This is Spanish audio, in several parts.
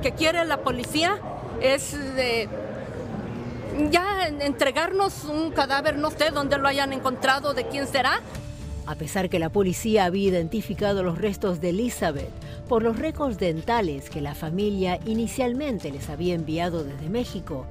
que quiere la policía es ya entregarnos un cadáver, no sé dónde lo hayan encontrado, de quién será. A pesar que la policía había identificado los restos de Elizabeth por los récords dentales que la familia inicialmente les había enviado desde México,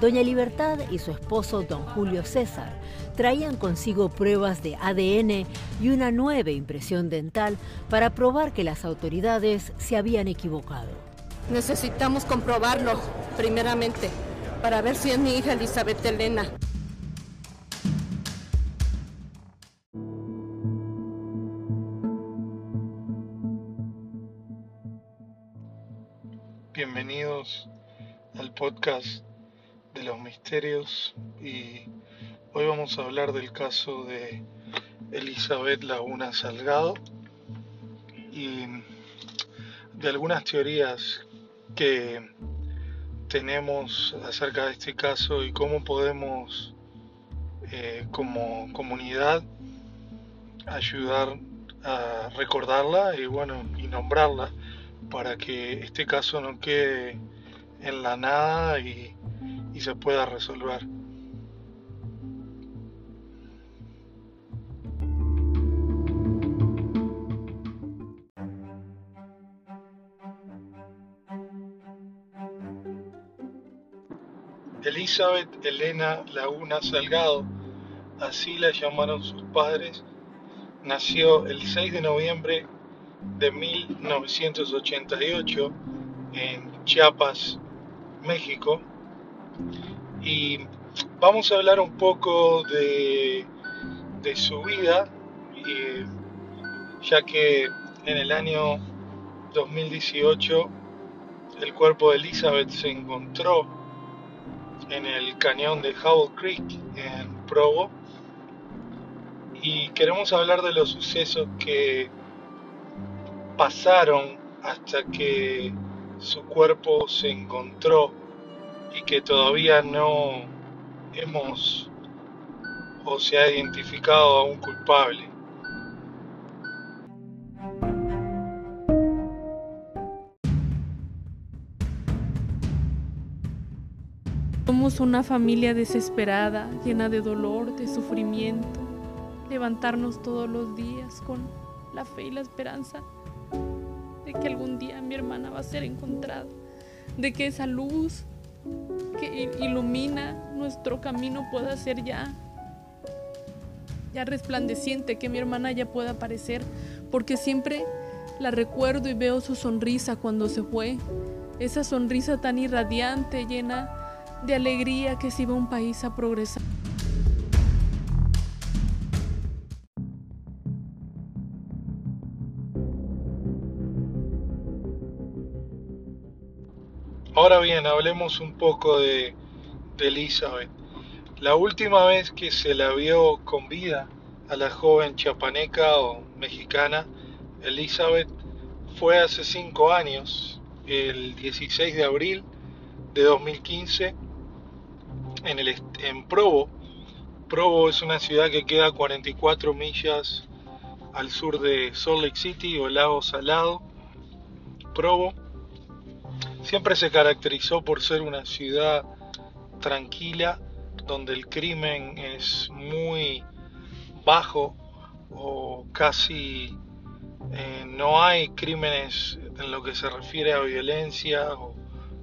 Doña Libertad y su esposo Don Julio César traían consigo pruebas de ADN y una nueva impresión dental para probar que las autoridades se habían equivocado. Necesitamos comprobarlo, primeramente, para ver si es mi hija Elizabeth Elena. Bienvenidos al podcast de los misterios y hoy vamos a hablar del caso de Elizabeth Laguna Salgado y de algunas teorías que tenemos acerca de este caso y cómo podemos eh, como comunidad ayudar a recordarla y bueno y nombrarla para que este caso no quede en la nada y y se pueda resolver. Elizabeth Elena Laguna Salgado, así la llamaron sus padres, nació el 6 de noviembre de 1988 en Chiapas, México. Y vamos a hablar un poco de, su vida, ya que en el año 2018 el cuerpo de Elizabeth se encontró en el cañón de Howell Creek en Provo y queremos hablar de los sucesos que pasaron hasta que su cuerpo se encontró y que todavía no hemos o se ha identificado a un culpable. Una familia desesperada, llena de dolor, de sufrimiento. Levantarnos todos los días con la fe y la esperanza de que algún día mi hermana va a ser encontrada, de que esa luz que ilumina nuestro camino pueda ser ya ya resplandeciente, que mi hermana ya pueda aparecer, porque siempre la recuerdo y veo su sonrisa cuando se fue, esa sonrisa tan irradiante, llena de alegría que se iba un país a progresar. Ahora bien, hablemos un poco de, Elizabeth. La última vez que se la vio con vida a la joven chapaneca o mexicana Elizabeth fue hace cinco años, el 16 de abril de 2015, en, el, en Provo. Provo es una ciudad que queda a 44 millas al sur de Salt Lake City o Lago Salado. Provo Siempre se caracterizó por ser una ciudad tranquila, donde el crimen es muy bajo o casi eh, no hay crímenes en lo que se refiere a violencia o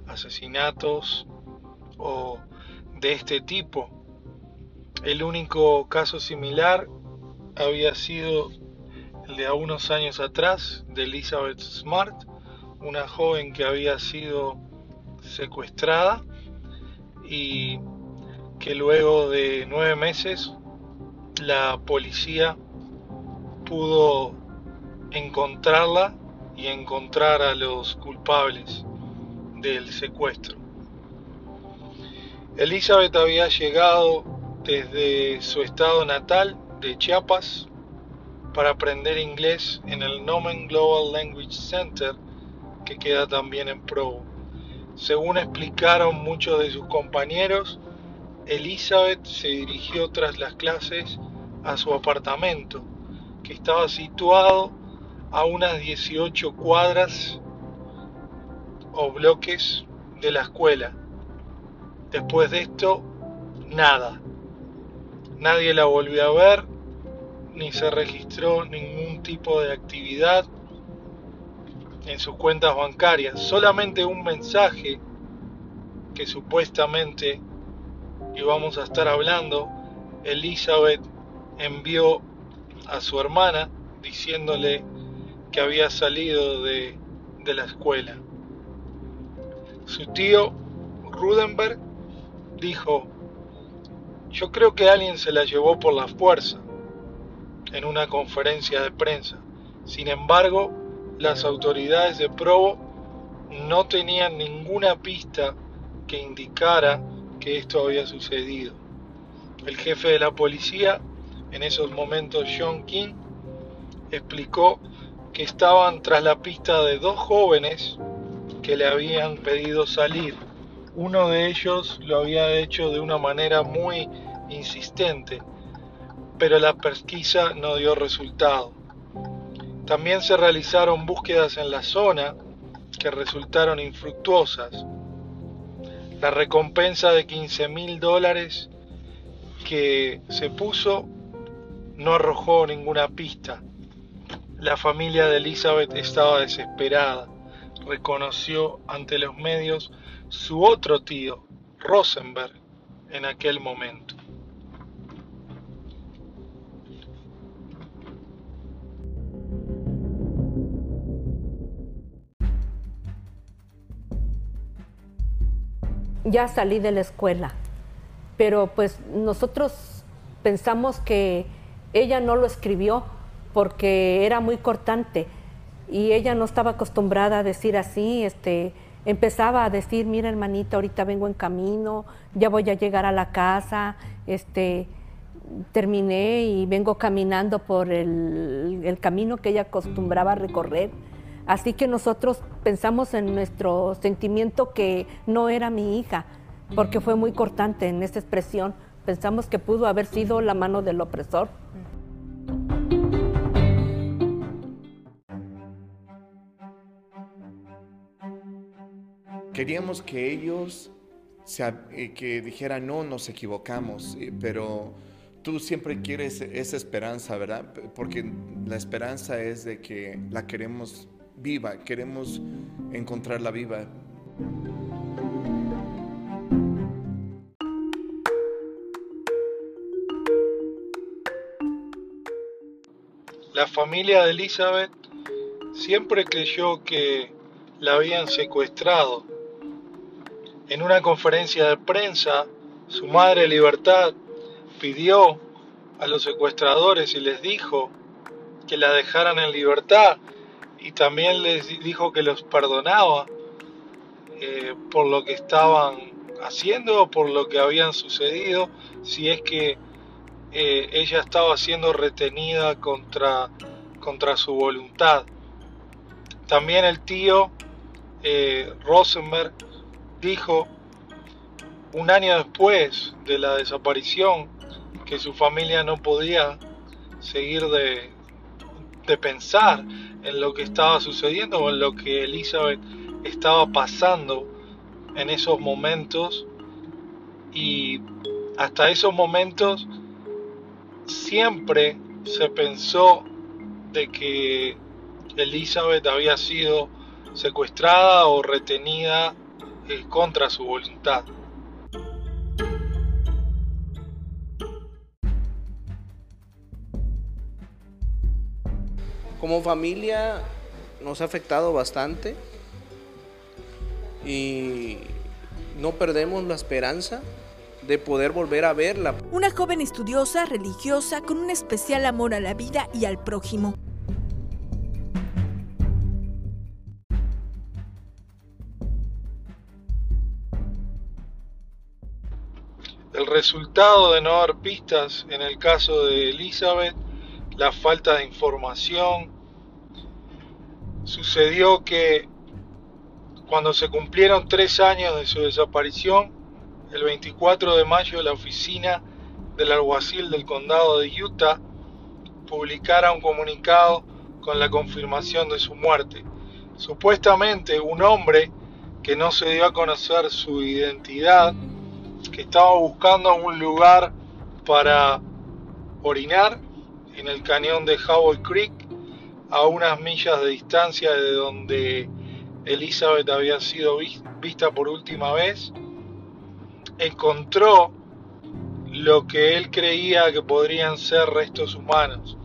asesinatos o de este tipo. El único caso similar había sido el de unos años atrás de Elizabeth Smart, una joven que había sido secuestrada y que luego de nueve meses la policía pudo encontrarla y encontrar a los culpables del secuestro. Elizabeth había llegado desde su estado natal de Chiapas para aprender inglés en el Nomen Global Language Center que queda también en Provo. Según explicaron muchos de sus compañeros, Elizabeth se dirigió tras las clases a su apartamento, que estaba situado a unas 18 cuadras o bloques de la escuela. Después de esto, nada. Nadie la volvió a ver, ni se registró ningún tipo de actividad en sus cuentas bancarias. Solamente un mensaje que supuestamente íbamos a estar hablando, Elizabeth envió a su hermana diciéndole que había salido de, de la escuela. Su tío Rudenberg dijo, yo creo que alguien se la llevó por la fuerza en una conferencia de prensa. Sin embargo, las autoridades de Provo no tenían ninguna pista que indicara que esto había sucedido. El jefe de la policía, en esos momentos John King, explicó que estaban tras la pista de dos jóvenes que le habían pedido salir. Uno de ellos lo había hecho de una manera muy insistente, pero la pesquisa no dio resultado. También se realizaron búsquedas en la zona que resultaron infructuosas. La recompensa de 15 mil dólares que se puso no arrojó ninguna pista. La familia de Elizabeth estaba desesperada. Reconoció ante los medios su otro tío, Rosenberg, en aquel momento. Ya salí de la escuela, pero pues nosotros pensamos que ella no lo escribió porque era muy cortante y ella no estaba acostumbrada a decir así, este, empezaba a decir, mira hermanita, ahorita vengo en camino, ya voy a llegar a la casa, este, terminé y vengo caminando por el, camino que ella acostumbraba a recorrer. Así que nosotros pensamos en nuestro sentimiento que no era mi hija, porque fue muy cortante en esa expresión. Pensamos que pudo haber sido la mano del opresor. Queríamos que ellos eh, que dijeran, no, nos equivocamos, eh, pero tú siempre quieres esa esperanza, ¿verdad? Porque la esperanza es de que la queremos viva, queremos encontrarla viva. La familia de Elizabeth siempre creyó que la habían secuestrado en una conferencia de prensa, su madre Libertad pidió a los secuestradores y les dijo que la dejaran en libertad y también les dijo que los perdonaba eh, por lo que estaban haciendo o por lo que habían sucedido, si es que eh, ella estaba siendo retenida contra, contra su voluntad. También el tío eh, Rosenberg dijo un año después de la desaparición que su familia no podía seguir de, de pensar en lo que estaba sucediendo o en lo que Elizabeth estaba pasando en esos momentos. Y hasta esos momentos siempre se pensó de que Elizabeth había sido secuestrada o retenida contra su voluntad. Como familia nos ha afectado bastante y no perdemos la esperanza de poder volver a verla. Una joven estudiosa, religiosa, con un especial amor a la vida y al prójimo. El resultado de no haber pistas en el caso de Elizabeth, la falta de información, sucedió que cuando se cumplieron tres años de su desaparición, el 24 de mayo la oficina del alguacil del condado de Utah publicara un comunicado con la confirmación de su muerte. Supuestamente un hombre que no se dio a conocer su identidad, que estaba buscando un lugar para orinar en el cañón de Howell Creek, a unas millas de distancia de donde Elizabeth había sido vista por última vez, encontró lo que él creía que podrían ser restos humanos.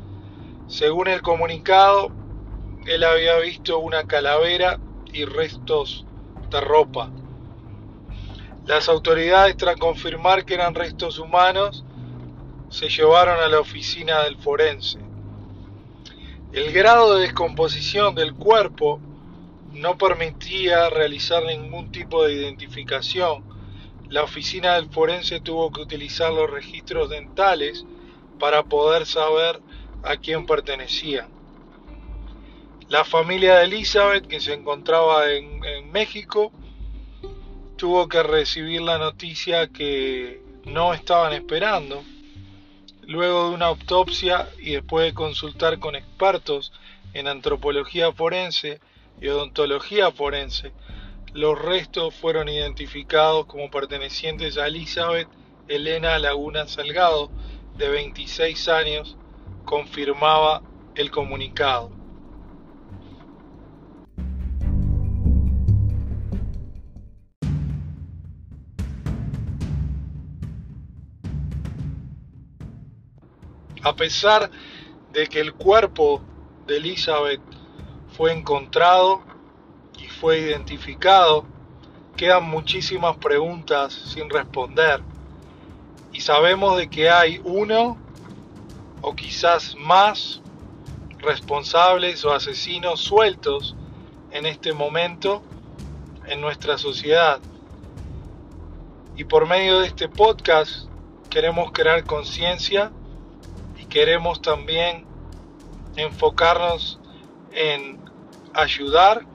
Según el comunicado, él había visto una calavera y restos de ropa. Las autoridades, tras confirmar que eran restos humanos, se llevaron a la oficina del forense. El grado de descomposición del cuerpo no permitía realizar ningún tipo de identificación. La oficina del forense tuvo que utilizar los registros dentales para poder saber a quién pertenecían. La familia de Elizabeth, que se encontraba en, en México, tuvo que recibir la noticia que no estaban esperando Luego de una autopsia y después de consultar con expertos en antropología forense y odontología forense, los restos fueron identificados como pertenecientes a Elizabeth Elena Laguna Salgado, de 26 años, confirmaba el comunicado. A pesar de que el cuerpo de Elizabeth fue encontrado y fue identificado, quedan muchísimas preguntas sin responder. Y sabemos de que hay uno o quizás más responsables o asesinos sueltos en este momento en nuestra sociedad. Y por medio de este podcast queremos crear conciencia queremos también enfocarnos en ayudar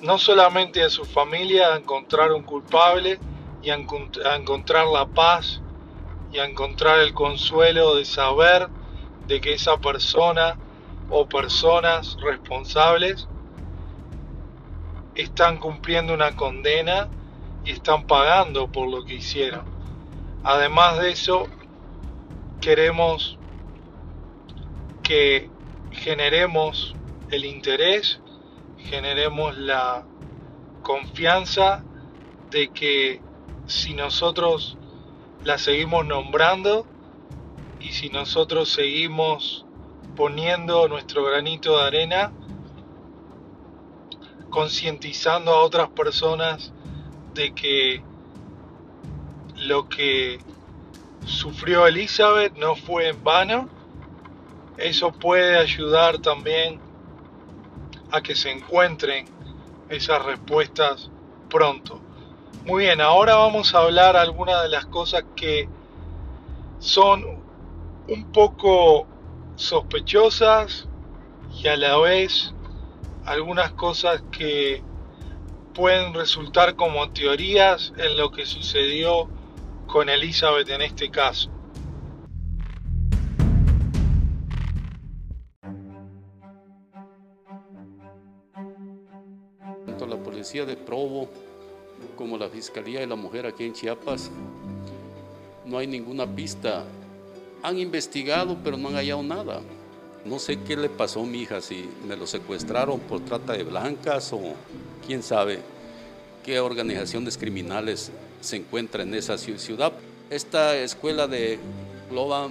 no solamente a su familia a encontrar un culpable y a, encontrar la paz y a encontrar el consuelo de saber de que esa persona o personas responsables están cumpliendo una condena y están pagando por lo que hicieron. Además de eso, queremos que generemos el interés, generemos la confianza de que si nosotros la seguimos nombrando y si nosotros seguimos poniendo nuestro granito de arena, concientizando a otras personas de que lo que sufrió Elizabeth no fue en vano, eso puede ayudar también a que se encuentren esas respuestas pronto. Muy bien, ahora vamos a hablar algunas de las cosas que son un poco sospechosas y a la vez algunas cosas que pueden resultar como teorías en lo que sucedió con Elizabeth en este caso. De Provo como la Fiscalía de la Mujer aquí en Chiapas, no hay ninguna pista. Han investigado, pero no han hallado nada. No sé qué le pasó a mi hija, si me lo secuestraron por trata de blancas o quién sabe qué organizaciones criminales se encuentra en esa ciudad. Esta escuela de Global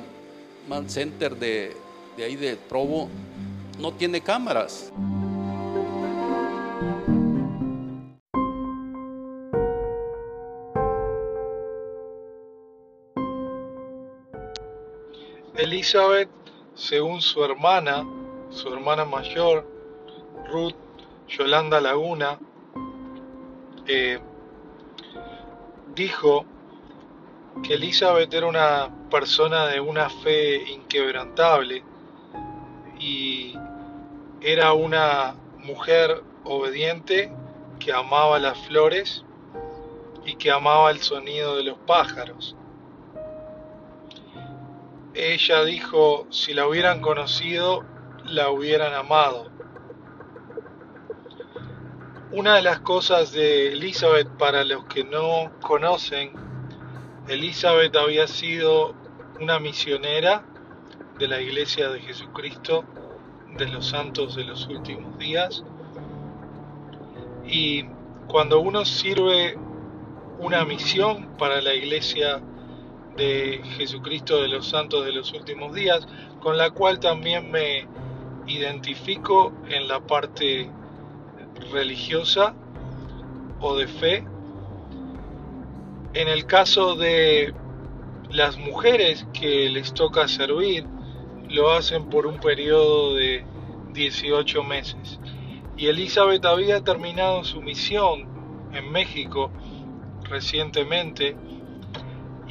Man Center de, de ahí de Provo no tiene cámaras. Elizabeth, según su hermana, su hermana mayor, Ruth Yolanda Laguna, eh, dijo que Elizabeth era una persona de una fe inquebrantable y era una mujer obediente que amaba las flores y que amaba el sonido de los pájaros ella dijo, si la hubieran conocido, la hubieran amado. una de las cosas de Elizabeth, para los que no conocen, Elizabeth había sido una misionera de la Iglesia de Jesucristo de los Santos de los Últimos Días. Y cuando uno sirve una misión para la Iglesia de Jesucristo de los Santos de los Últimos Días, con la cual también me identifico en la parte religiosa o de fe. En el caso de las mujeres que les toca servir, lo hacen por un periodo de 18 meses. Y Elizabeth había terminado su misión en México recientemente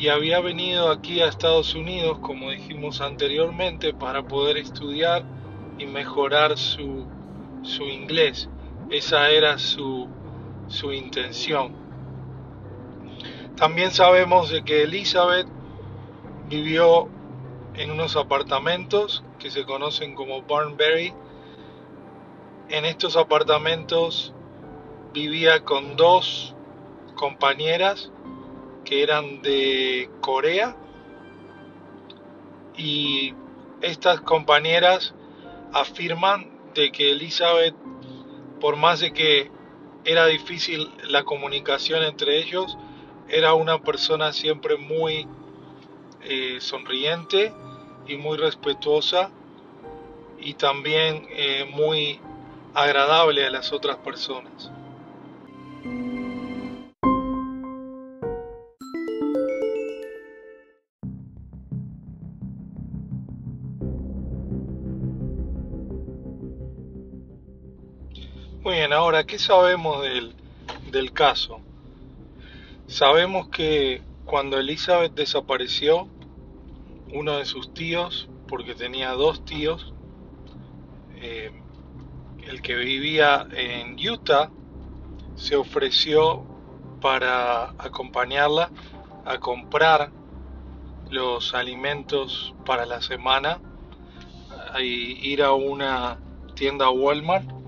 y había venido aquí a Estados Unidos, como dijimos anteriormente, para poder estudiar y mejorar su, su inglés. Esa era su, su intención. También sabemos de que Elizabeth vivió en unos apartamentos que se conocen como Barnberry. En estos apartamentos vivía con dos compañeras que eran de Corea y estas compañeras afirman de que Elizabeth, por más de que era difícil la comunicación entre ellos, era una persona siempre muy eh, sonriente y muy respetuosa y también eh, muy agradable a las otras personas. Ahora, ¿qué sabemos del, del caso? Sabemos que cuando Elizabeth desapareció, uno de sus tíos, porque tenía dos tíos, eh, el que vivía en Utah, se ofreció para acompañarla a comprar los alimentos para la semana y ir a una tienda Walmart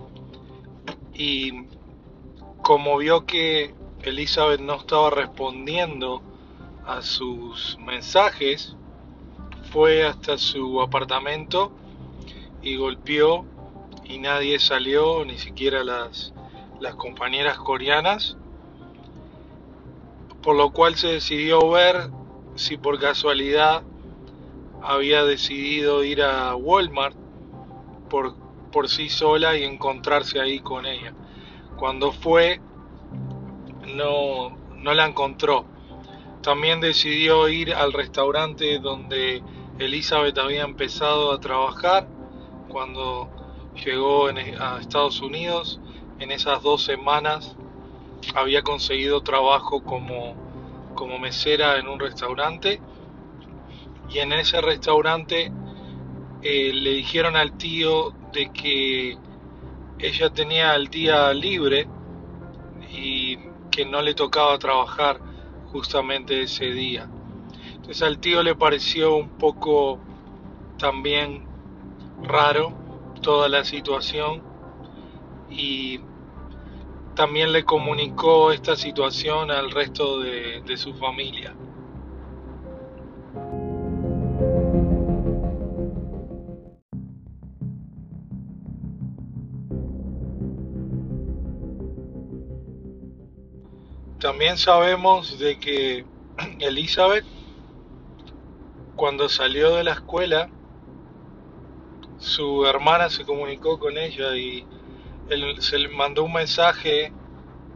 y como vio que Elizabeth no estaba respondiendo a sus mensajes, fue hasta su apartamento y golpeó y nadie salió, ni siquiera las, las compañeras coreanas, por lo cual se decidió ver si por casualidad había decidido ir a Walmart por, por sí sola y encontrarse ahí con ella. Cuando fue, no, no la encontró. También decidió ir al restaurante donde Elizabeth había empezado a trabajar cuando llegó a Estados Unidos. En esas dos semanas había conseguido trabajo como, como mesera en un restaurante y en ese restaurante eh, le dijeron al tío de que ella tenía el día libre y que no le tocaba trabajar justamente ese día. Entonces al tío le pareció un poco también raro toda la situación y también le comunicó esta situación al resto de, de su familia. También sabemos de que Elizabeth, cuando salió de la escuela, su hermana se comunicó con ella y se le mandó un mensaje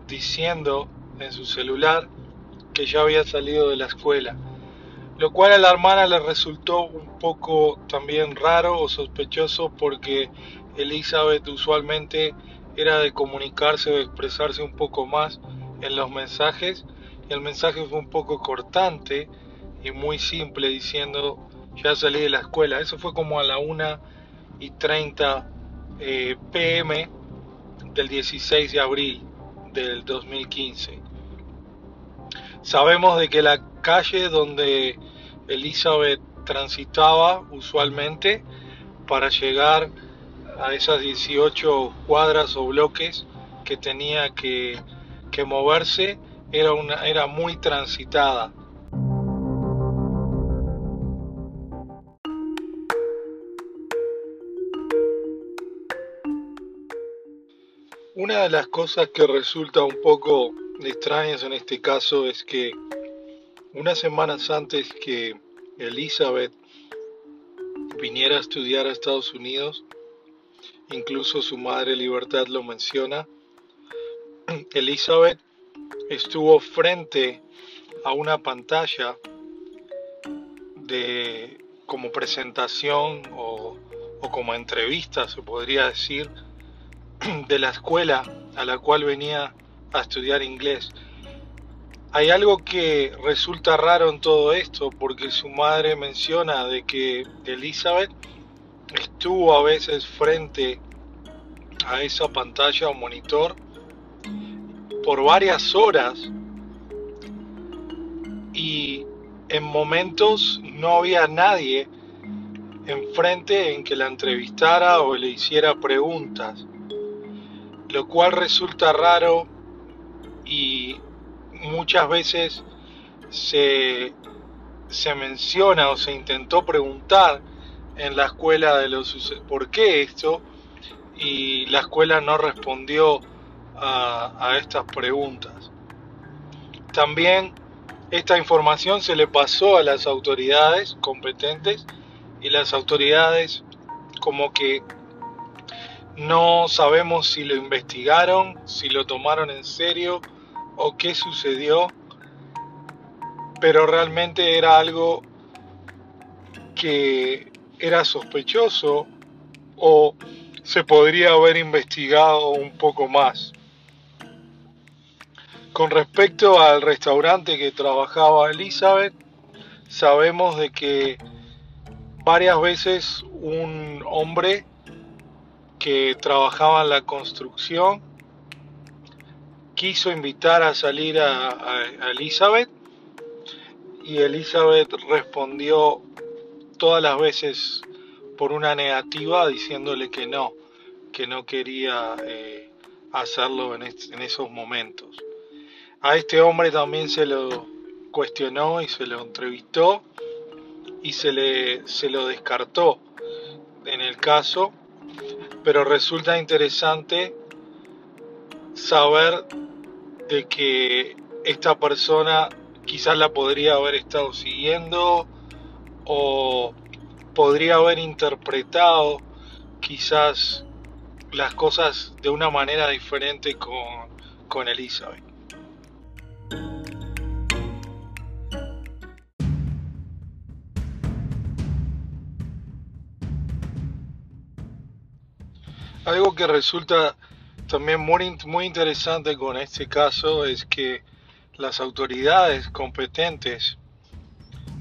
diciendo en su celular que ya había salido de la escuela, lo cual a la hermana le resultó un poco también raro o sospechoso porque Elizabeth usualmente era de comunicarse o expresarse un poco más en los mensajes. El mensaje fue un poco cortante y muy simple diciendo ya salí de la escuela. Eso fue como a la 1 y 30 eh, pm del 16 de abril del 2015. Sabemos de que la calle donde Elizabeth transitaba usualmente para llegar a esas 18 cuadras o bloques que tenía que, que moverse era, una, era muy transitada. Una de las cosas que resulta un poco extrañas en este caso es que unas semanas antes que Elizabeth viniera a estudiar a Estados Unidos, incluso su madre Libertad lo menciona, Elizabeth estuvo frente a una pantalla de como presentación o, o como entrevista se podría decir de la escuela a la cual venía a estudiar inglés. Hay algo que resulta raro en todo esto porque su madre menciona de que Elizabeth estuvo a veces frente a esa pantalla o monitor por varias horas y en momentos no había nadie enfrente en que la entrevistara o le hiciera preguntas lo cual resulta raro y muchas veces se, se menciona o se intentó preguntar en la escuela de los por qué esto y la escuela no respondió a, estas preguntas. También esta información se le pasó a las autoridades competentes y las autoridades como que no sabemos si lo investigaron, si lo tomaron en serio o qué sucedió, pero realmente era algo que era sospechoso o se podría haber investigado un poco más. Con respecto al restaurante que trabajaba Elizabeth, sabemos de que varias veces un hombre que trabajaba en la construcción quiso invitar a salir a, Elizabeth y Elizabeth respondió todas las veces por una negativa diciéndole que no, que no quería eh, hacerlo en, en, esos momentos. A este hombre también se lo cuestionó y se lo entrevistó y se, le, se lo descartó en el caso pero resulta interesante saber de que esta persona quizás la podría haber estado siguiendo o podría haber interpretado quizás las cosas de una manera diferente con, con Elizabeth. Algo que resulta también muy, muy interesante con este caso es que las autoridades competentes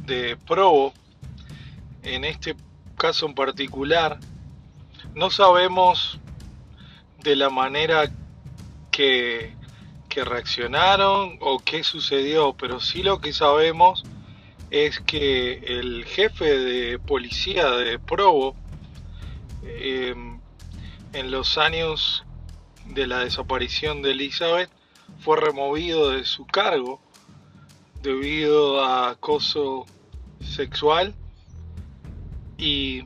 de Provo, en este caso en particular, no sabemos de la manera que, que reaccionaron o qué sucedió, pero sí lo que sabemos es que el jefe de policía de Provo eh, en los años de la desaparición de Elizabeth fue removido de su cargo debido a acoso sexual y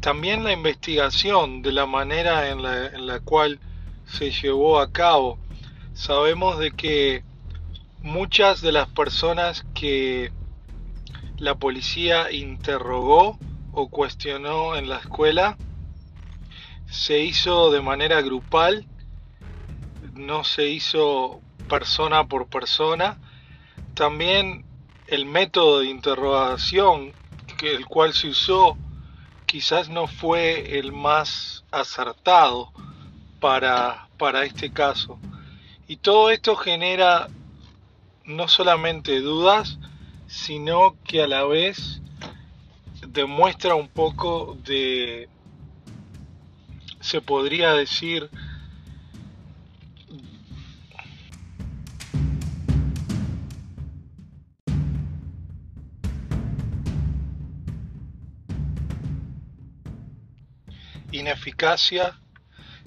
también la investigación de la manera en la, en la cual se llevó a cabo. Sabemos de que muchas de las personas que la policía interrogó o cuestionó en la escuela se hizo de manera grupal, no se hizo persona por persona. También el método de interrogación que el cual se usó quizás no fue el más acertado para, para este caso. Y todo esto genera no solamente dudas, sino que a la vez demuestra un poco de se podría decir ineficacia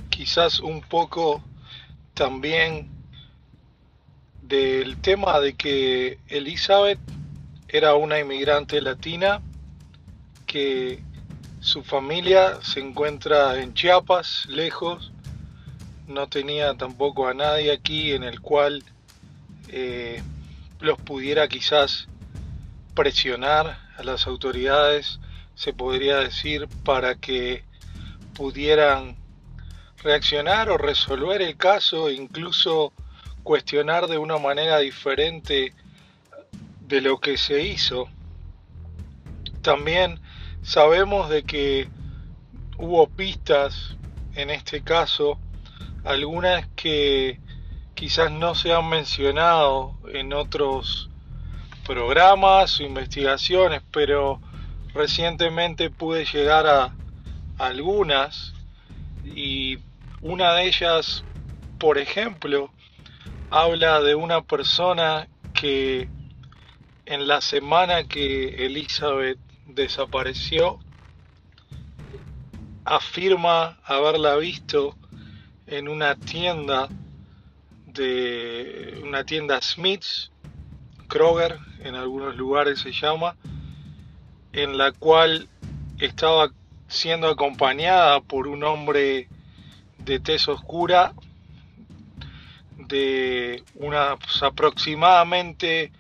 quizás un poco también del tema de que Elizabeth era una inmigrante latina que su familia se encuentra en Chiapas, lejos, no tenía tampoco a nadie aquí en el cual eh, los pudiera quizás presionar a las autoridades, se podría decir, para que pudieran reaccionar o resolver el caso, incluso cuestionar de una manera diferente de lo que se hizo. También sabemos de que hubo pistas en este caso, algunas que quizás no se han mencionado en otros programas o investigaciones, pero recientemente pude llegar a algunas. Y una de ellas, por ejemplo, habla de una persona que en la semana que Elizabeth desapareció, afirma haberla visto en una tienda de una tienda Smiths, Kroger, en algunos lugares se llama, en la cual estaba siendo acompañada por un hombre de tez oscura de unas aproximadamente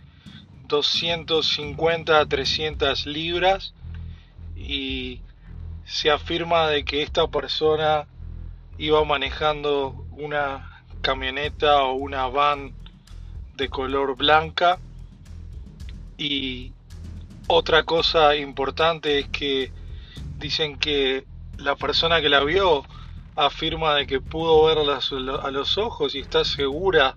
250 a 300 libras y se afirma de que esta persona iba manejando una camioneta o una van de color blanca y otra cosa importante es que dicen que la persona que la vio afirma de que pudo verla a los ojos y está segura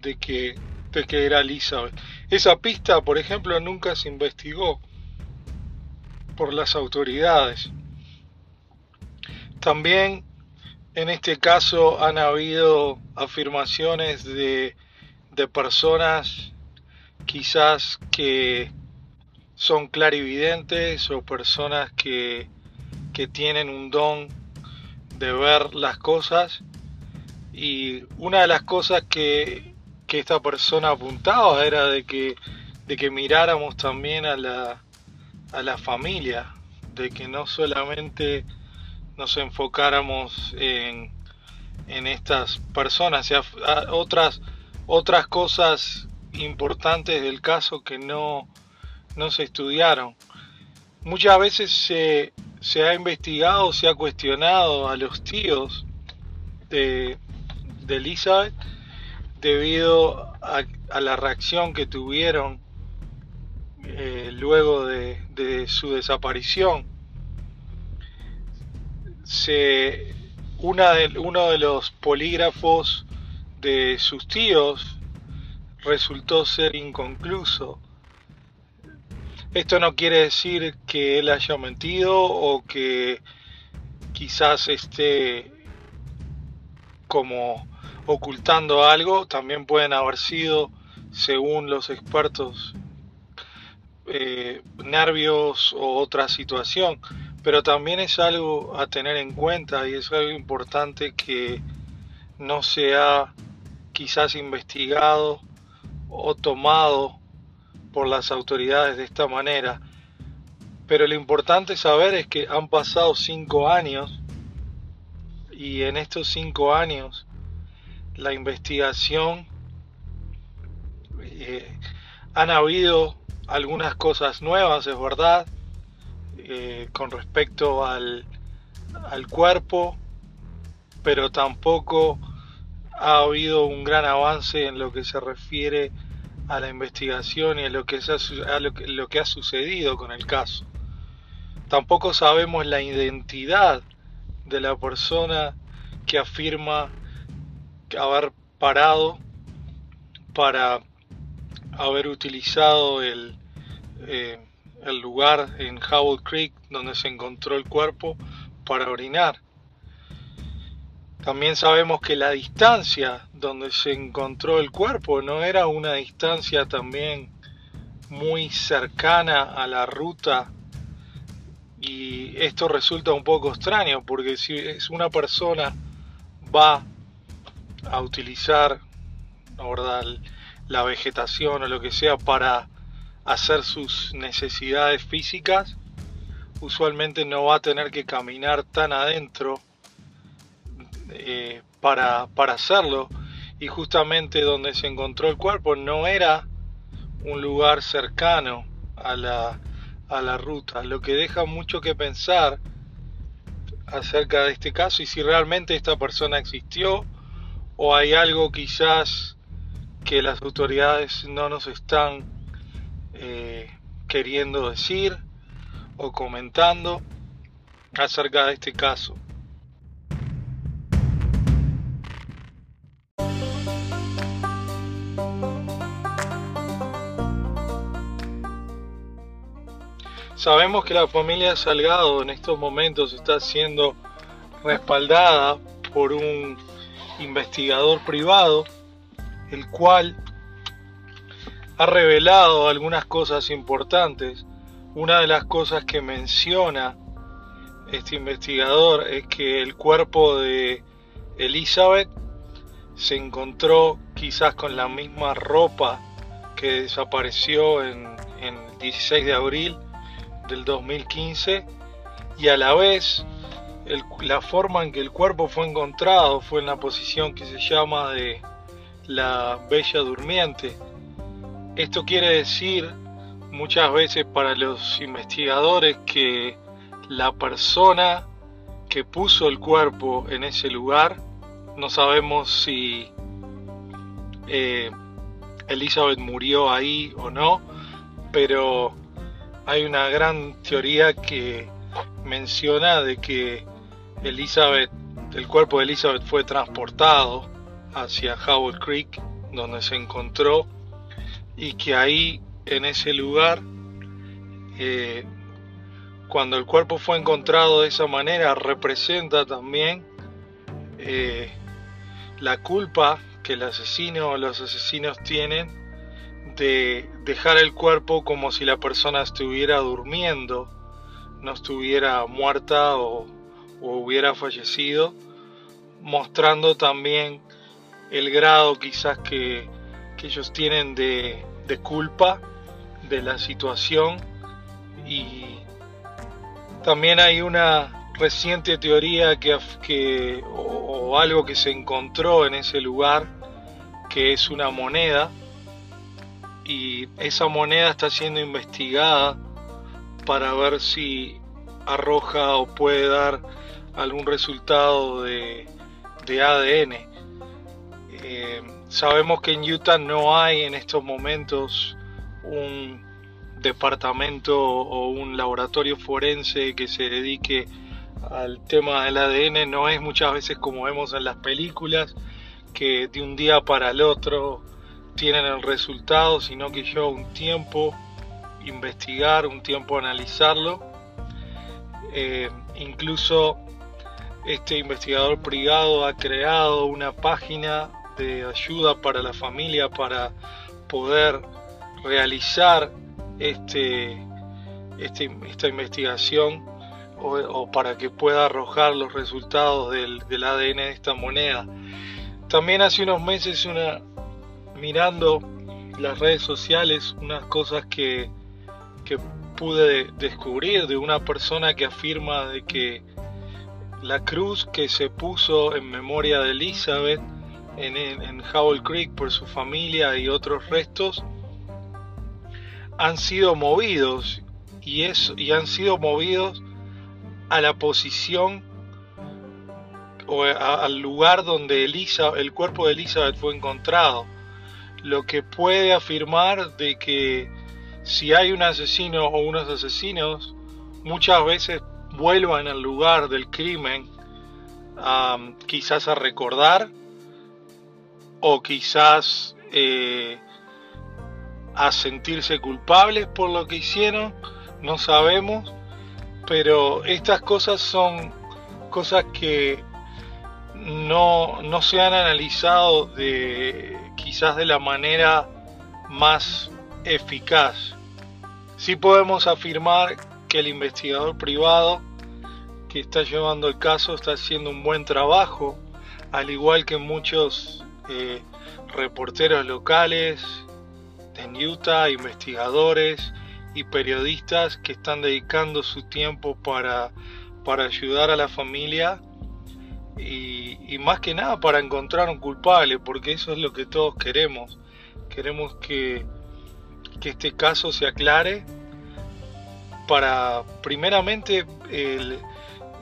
de que, de que era Elizabeth. Esa pista, por ejemplo, nunca se investigó por las autoridades. También en este caso han habido afirmaciones de, de personas quizás que son clarividentes o personas que, que tienen un don de ver las cosas y una de las cosas que, que esta persona apuntaba era de que, de que miráramos también a la, a la familia, de que no solamente nos enfocáramos en, en estas personas, otras, otras cosas importantes del caso que no, no se estudiaron. Muchas veces se, se ha investigado, se ha cuestionado a los tíos de, Elizabeth debido a, la reacción que tuvieron eh, luego de, su desaparición. Se, una de, uno de los polígrafos de sus tíos resultó ser inconcluso esto no quiere decir que él haya mentido o que quizás esté como ocultando algo, también pueden haber sido, según los expertos, eh, nervios o otra situación, pero también es algo a tener en cuenta y es algo importante que no se ha quizás investigado o tomado por las autoridades de esta manera. Pero lo importante saber es que han pasado cinco años y en estos cinco años la investigación eh, han habido algunas cosas nuevas, es verdad, eh, con respecto al, al cuerpo, pero tampoco ha habido un gran avance en lo que se refiere a la investigación y a lo que, a lo que, lo que ha sucedido con el caso. Tampoco sabemos la identidad de la persona que afirma haber parado para haber utilizado el, eh, el lugar en Howell Creek donde se encontró el cuerpo para orinar. También sabemos que la distancia donde se encontró el cuerpo no era una distancia también muy cercana a la ruta y esto resulta un poco extraño porque si es una persona va a utilizar la vegetación o lo que sea para hacer sus necesidades físicas, usualmente no va a tener que caminar tan adentro eh, para, para hacerlo. Y justamente donde se encontró el cuerpo no era un lugar cercano a la, a la ruta, lo que deja mucho que pensar acerca de este caso y si realmente esta persona existió o hay algo quizás que las autoridades no nos están eh, queriendo decir o comentando acerca de este caso. Sabemos que la familia Salgado en estos momentos está siendo respaldada por un investigador privado, el cual ha revelado algunas cosas importantes. Una de las cosas que menciona este investigador es que el cuerpo de Elizabeth se encontró quizás con la misma ropa que desapareció en, el 16 de abril del 2015 y a la vez la forma en que el cuerpo fue encontrado fue en la posición que se llama de la bella durmiente. Esto quiere decir muchas veces para los investigadores que la persona que puso el cuerpo en ese lugar, no sabemos si eh, Elizabeth murió ahí o no, pero hay una gran teoría que menciona de que Elizabeth, el cuerpo de Elizabeth fue transportado hacia Howell Creek, donde se encontró, y que ahí, en ese lugar, eh, cuando el cuerpo fue encontrado de esa manera, representa también eh, la culpa que el asesino o los asesinos tienen de dejar el cuerpo como si la persona estuviera durmiendo, no estuviera muerta o, hubiera fallecido, mostrando también el grado quizás que, ellos tienen de, culpa de la situación. Y también hay una reciente teoría que, que o algo que se encontró en ese lugar que es una moneda. Y esa moneda está siendo investigada para ver si arroja o puede dar algún resultado de, ADN. Eh, sabemos que en Utah no hay en estos momentos un departamento o un laboratorio forense que se dedique al tema del ADN, no es muchas veces como vemos en las películas, que de un día para el otro tienen el resultado, sino que lleva un tiempo investigar, un tiempo analizarlo. Eh, incluso este investigador privado ha creado una página de ayuda para la familia para poder realizar este, este esta investigación o, para que pueda arrojar los resultados del, ADN de esta moneda. También hace unos meses una, mirando las redes sociales unas cosas que pude descubrir de una persona que afirma de que la cruz que se puso en memoria de Elizabeth en, en, Howell Creek por su familia y otros restos han sido movidos y, han sido movidos a la posición o al lugar donde Elisa, el cuerpo de Elizabeth fue encontrado lo que puede afirmar de que si hay un asesino o unos asesinos, muchas veces vuelvan al lugar del crimen, quizás a recordar o quizás eh, a sentirse culpables por lo que hicieron, no sabemos, pero estas cosas son cosas que no, no se han analizado de quizás de la manera más eficaz. Sí podemos afirmar que el investigador privado que está llevando el caso está haciendo un buen trabajo al igual que muchos eh, reporteros locales en Utah, investigadores y periodistas que están dedicando su tiempo para, para ayudar a la familia y, más que nada para encontrar un culpable, porque eso es lo que todos queremos. Queremos que, que este caso se aclare para, primeramente,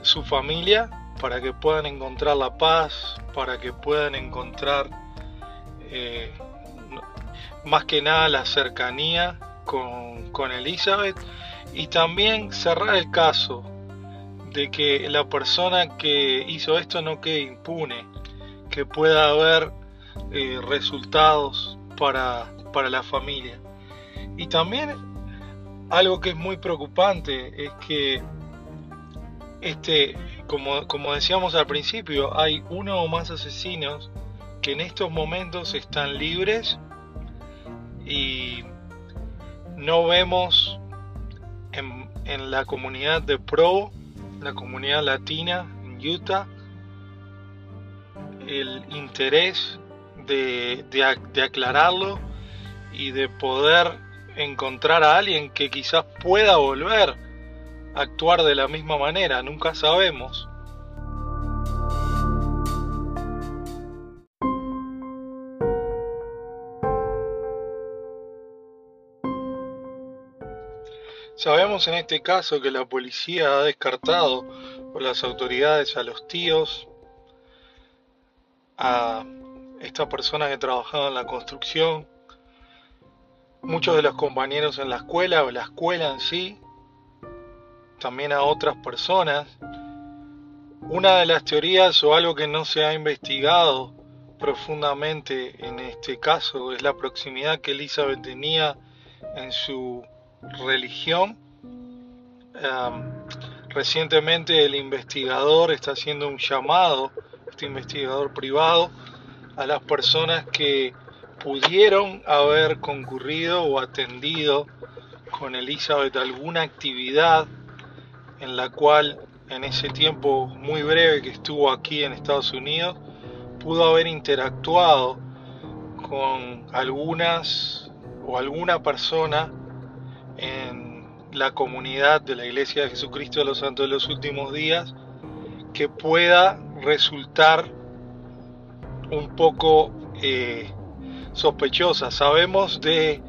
su familia, para que puedan encontrar la paz, para que puedan encontrar eh, más que nada la cercanía con, con Elizabeth y también cerrar el caso de que la persona que hizo esto no quede impune, que pueda haber eh, resultados para, para la familia. Y también algo que es muy preocupante es que este, como, como decíamos al principio, hay uno o más asesinos que en estos momentos están libres y no vemos en, en la comunidad de Pro la comunidad latina en Utah el interés de, de, aclararlo y de poder encontrar a alguien que quizás pueda volver a actuar de la misma manera, nunca sabemos. Sabemos en este caso que la policía ha descartado por las autoridades a los tíos, a esta persona que trabajaba en la construcción, muchos de los compañeros en la escuela o la escuela en sí, también a otras personas. Una de las teorías o algo que no se ha investigado profundamente en este caso es la proximidad que Elizabeth tenía en su religión. recientemente el investigador está haciendo un llamado, este investigador privado, a las personas que pudieron haber concurrido o atendido con Elizabeth alguna actividad en la cual en ese tiempo muy breve que estuvo aquí en Estados Unidos pudo haber interactuado con algunas o alguna persona en la comunidad de la Iglesia de Jesucristo de los Santos de los Últimos Días que pueda resultar un poco eh, sospechosa. Sabemos de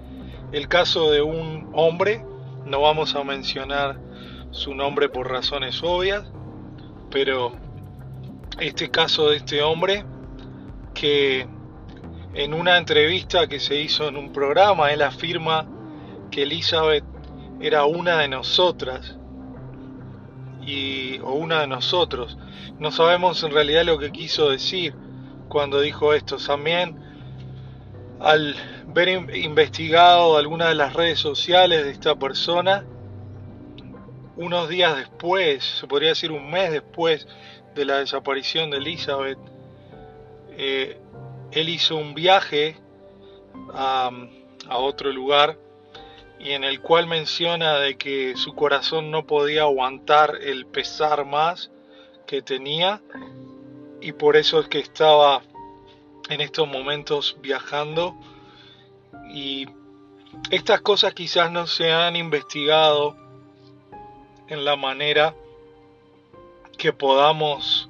el caso de un hombre, no vamos a mencionar su nombre por razones obvias, pero este caso de este hombre que en una entrevista que se hizo en un programa, él afirma que Elizabeth era una de nosotras y, o una de nosotros. No sabemos en realidad lo que quiso decir cuando dijo esto. También al ver investigado algunas de las redes sociales de esta persona, unos días después, se podría decir un mes después de la desaparición de Elizabeth, eh, él hizo un viaje a, a otro lugar y en el cual menciona de que su corazón no podía aguantar el pesar más que tenía y por eso es que estaba en estos momentos viajando y estas cosas quizás no se han investigado en la manera que podamos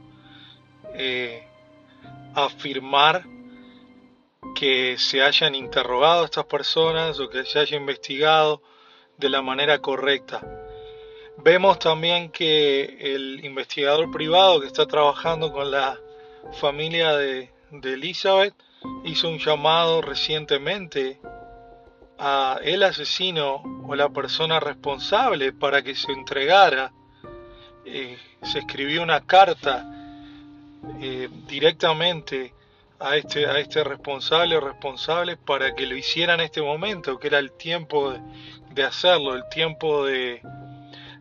eh, afirmar que se hayan interrogado a estas personas o que se haya investigado de la manera correcta. Vemos también que el investigador privado que está trabajando con la familia de, de Elizabeth hizo un llamado recientemente a el asesino o la persona responsable para que se entregara. Eh, se escribió una carta eh, directamente a este, a este responsable o responsables para que lo hiciera en este momento, que era el tiempo de, hacerlo, el tiempo de,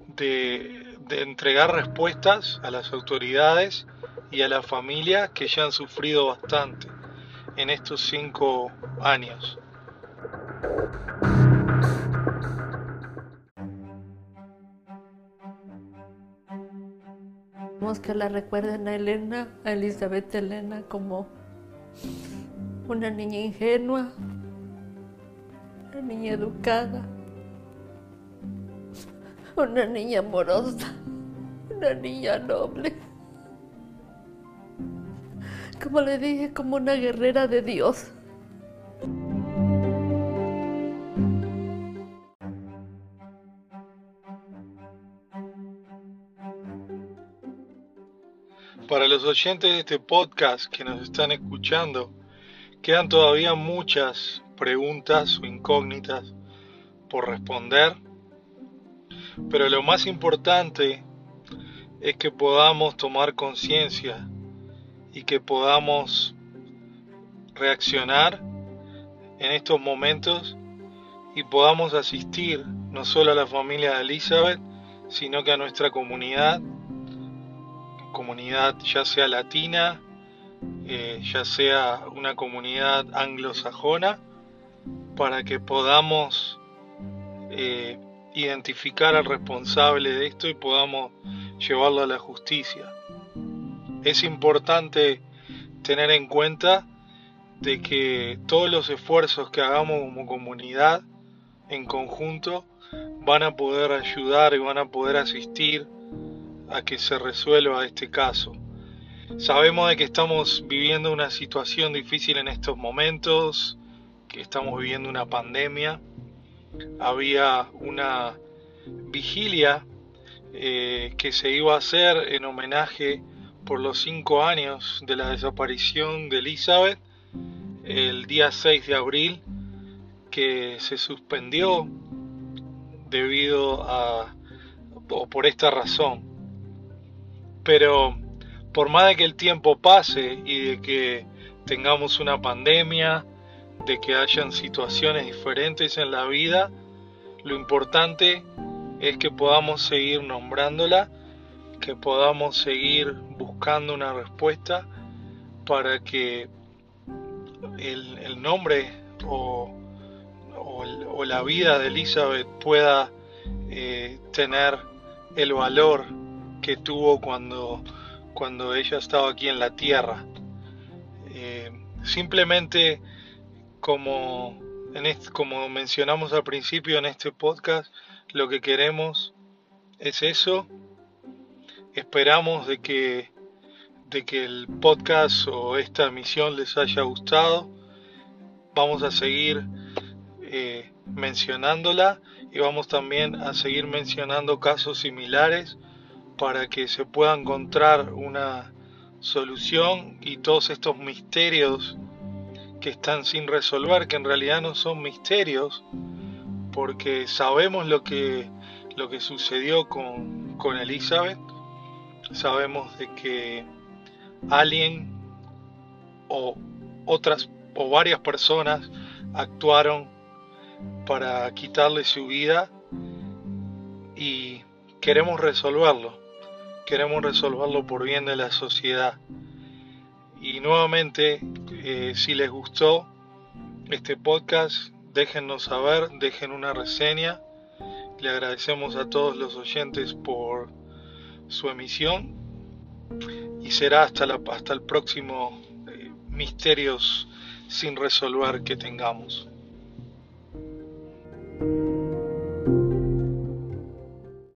de, de, entregar respuestas a las autoridades y a la familia que ya han sufrido bastante en estos cinco años. Que la recuerden a Elena, a Elizabeth Elena, como una niña ingenua, una niña educada, una niña amorosa, una niña noble. Como le dije, como una guerrera de Dios. Para los oyentes de este podcast que nos están escuchando, quedan todavía muchas preguntas o incógnitas por responder, pero lo más importante es que podamos tomar conciencia y que podamos reaccionar en estos momentos y podamos asistir no solo a la familia de Elizabeth, sino que a nuestra comunidad comunidad ya sea latina, eh, ya sea una comunidad anglosajona, para que podamos eh, identificar al responsable de esto y podamos llevarlo a la justicia. Es importante tener en cuenta de que todos los esfuerzos que hagamos como comunidad en conjunto van a poder ayudar y van a poder asistir a que se resuelva este caso. Sabemos de que estamos viviendo una situación difícil en estos momentos, que estamos viviendo una pandemia. Había una vigilia eh, que se iba a hacer en homenaje por los cinco años de la desaparición de Elizabeth el día 6 de abril que se suspendió debido a o por esta razón. Pero por más de que el tiempo pase y de que tengamos una pandemia, de que hayan situaciones diferentes en la vida, lo importante es que podamos seguir nombrándola, que podamos seguir buscando una respuesta para que el, nombre o, la vida de Elizabeth pueda eh, tener el valor que tuvo cuando, cuando ella estaba aquí en la tierra. Eh, simplemente como, en como mencionamos al principio en este podcast, lo que queremos es eso. Esperamos de que, de que el podcast o esta emisión les haya gustado. Vamos a seguir eh, mencionándola y vamos también a seguir mencionando casos similares para que se pueda encontrar una solución y todos estos misterios que están sin resolver, que en realidad no son misterios, porque sabemos lo que, lo que sucedió con, con Elizabeth, sabemos de que alguien o otras o varias personas actuaron para quitarle su vida y queremos resolverlo queremos resolverlo por bien de la sociedad. Y nuevamente, eh, si les gustó este podcast, déjennos saber, dejen una reseña. Le agradecemos a todos los oyentes por su emisión y será hasta, la, hasta el próximo eh, Misterios sin resolver que tengamos.